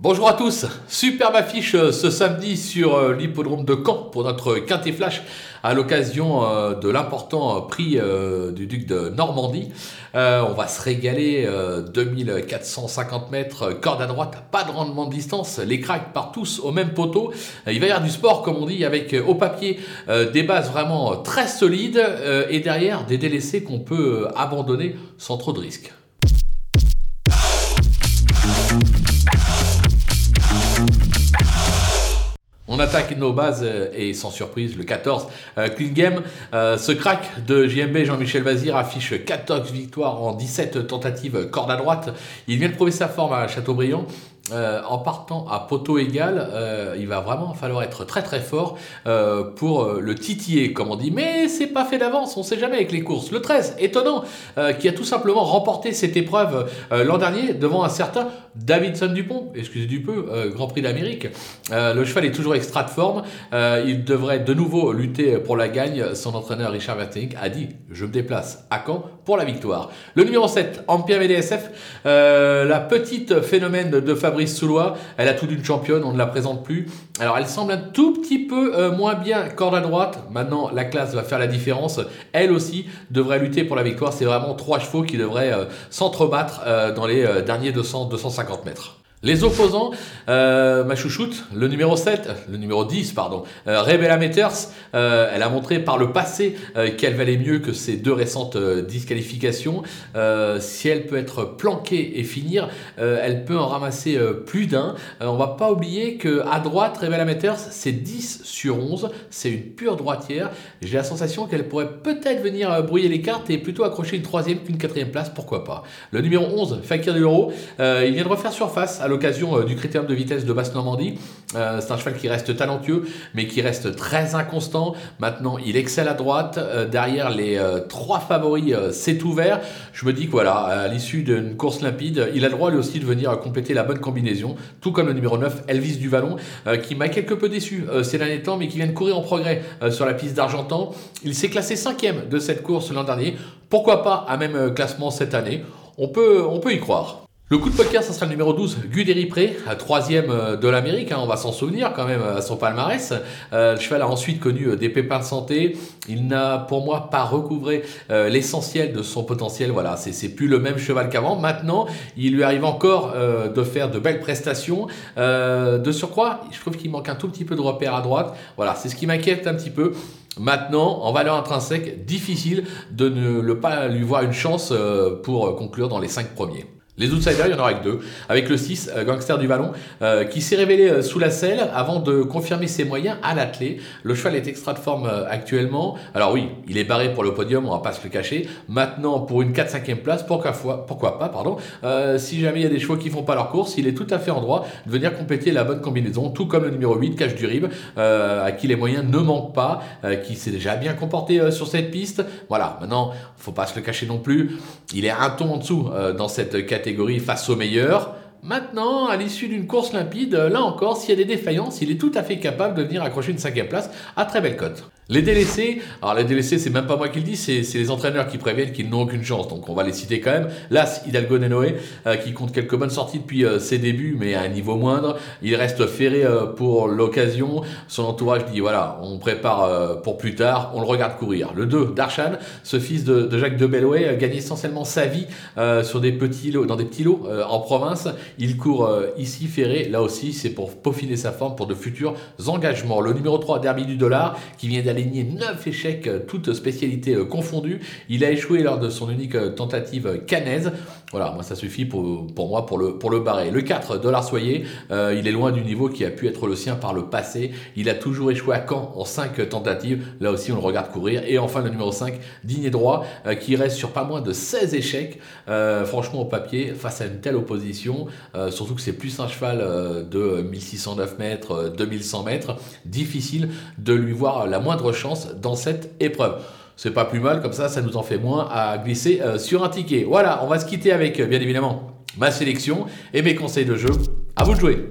Bonjour à tous, superbe affiche euh, ce samedi sur euh, l'hippodrome de Caen pour notre quintet flash à l'occasion euh, de l'important prix du duc de Normandie. On va se régaler, 2450 mètres, corde à droite, pas de rendement de distance, les cracks partent tous au même poteau. Il va y avoir du sport comme on dit avec au papier des bases vraiment très solides et derrière des délaissés qu'on peut abandonner sans trop de risques. On attaque nos bases euh, et sans surprise, le 14, euh, Clean Game. Euh, ce crack de JMB Jean-Michel Vazir affiche 14 victoires en 17 tentatives corde à droite. Il vient de prouver sa forme à Châteaubriand. Euh, en partant à poteau égal, euh, il va vraiment falloir être très très fort euh, pour le titiller, comme on dit. Mais c'est pas fait d'avance, on sait jamais avec les courses. Le 13, étonnant, qui a tout simplement remporté cette épreuve l'an dernier devant un certain Davidson Dupont, excusez du peu, Grand Prix d'Amérique. le cheval est toujours extra de forme, il devrait de nouveau lutter pour la gagne. Son entraîneur Richard Vertink a dit Je me déplace à Caen pour la victoire. Le numéro 7, Ampia VDSF, la petite phénomène de Fabrice Soulois, elle a tout d'une championne, on ne la présente plus. Alors elle semble un tout petit peu euh, moins bien corde à droite. Maintenant, la classe va faire la différence. Elle aussi devrait lutter pour la victoire. C'est vraiment trois chevaux qui devraient euh, s'entrebattre euh, dans les derniers 200-250 mètres. Les opposants, euh, ma chouchoute, le numéro 7, le numéro 10, pardon, euh, Rebella Meters, euh, elle a montré par le passé euh, qu'elle valait mieux que ses deux récentes disqualifications. si elle peut être planquée et finir, elle peut en ramasser plus d'un. on va pas oublier que à droite, Rebella Meters, c'est 10 sur 11, c'est une pure droitière. J'ai la sensation qu'elle pourrait peut-être venir brouiller les cartes et plutôt accrocher une troisième qu'une quatrième place, pourquoi pas. Le numéro 11, Fakir de l'Euro, il vient de refaire surface à l'occasion euh, du critérium de vitesse de Basse-Normandie. Euh, c'est un cheval qui reste talentueux, mais qui reste très inconstant. Maintenant, il excelle à droite. Euh, derrière les trois favoris, c'est ouvert. Je me dis que voilà, à l'issue d'une course limpide, il a le droit lui aussi de venir compléter la bonne combinaison, tout comme le numéro 9, Elvis Duvalon, qui m'a quelque peu déçu ces derniers temps, mais qui vient de courir en progrès sur la piste d'Argentan. Il s'est classé cinquième de cette course l'an dernier. Pourquoi pas à même classement cette année? On peut, on peut y croire. Le coup de poker, ça sera le numéro 12, Guderi Pré, troisième euh, de l'Amérique, hein, on va s'en souvenir quand même à son palmarès. Euh, le cheval a ensuite connu euh, des pépins de santé. Il n'a pour moi pas recouvré l'essentiel de son potentiel. Voilà, c'est plus le même cheval qu'avant. Maintenant, il lui arrive encore de faire de belles prestations. de surcroît, je trouve qu'il manque un tout petit peu de repère à droite. Voilà, c'est ce qui m'inquiète un petit peu. Maintenant, en valeur intrinsèque, difficile de ne pas lui voir une chance pour conclure dans les cinq premiers. Les outsiders, il y en aura que deux. Avec le 6, euh, Gangster du Vallon, euh, qui s'est révélé euh, sous la selle avant de confirmer ses moyens à l'athlé. Le cheval est extra de forme actuellement. Alors oui, il est barré pour le podium, on va pas se le cacher. Maintenant, pour une 4-5e place, pourquoi, pas, pardon. si jamais il y a des chevaux qui font pas leur course, il est tout à fait en droit de venir compléter la bonne combinaison, tout comme le numéro 8, Cache du Rib, à qui les moyens ne manquent pas, qui s'est déjà bien comporté sur cette piste. Voilà, maintenant, faut pas se le cacher non plus. Il est un ton en dessous dans cette catégorie face aux meilleurs. Maintenant, à l'issue d'une course limpide, là encore, s'il y a des défaillances, il est tout à fait capable de venir accrocher une cinquième place à très belle cote. Les délaissés, alors les délaissés, c'est même pas moi qui le dis, c'est les entraîneurs qui préviennent qu'ils n'ont aucune chance. Donc on va les citer quand même. Las Hidalgo Nenoé, euh, qui compte quelques bonnes sorties depuis euh, ses débuts, mais à un niveau moindre. Il reste ferré euh, pour l'occasion. Son entourage dit voilà, on prépare pour plus tard, on le regarde courir. Le 2, Darshan, ce fils de, Jacques de Bellouet, gagne essentiellement sa vie sur des petits lots, dans des petits lots en province. Il court ici ferré, là aussi, c'est pour peaufiner sa forme pour de futurs engagements. Le numéro 3, Derby du Dollar, qui vient d'aller 9 échecs, euh, toutes spécialités euh, confondues. Il a échoué lors de son unique euh, tentative canaise. Voilà, moi ça suffit pour, pour moi pour le, pour le barrer. Le 4, Dollar Soyer, il est loin du niveau qui a pu être le sien par le passé. Il a toujours échoué à Caen en 5 tentatives. Là aussi, on le regarde courir. Et enfin, le numéro 5, Digne Droit, qui reste sur pas moins de 16 échecs. franchement, au papier, face à une telle opposition, surtout que c'est plus un cheval de 1609 mètres, 2100 mètres, difficile de lui voir la moindre chance dans cette épreuve. C'est pas plus mal, comme ça, ça nous en fait moins à glisser euh, sur un ticket. Voilà, on va se quitter avec, euh, bien évidemment, ma sélection et mes conseils de jeu. À vous de jouer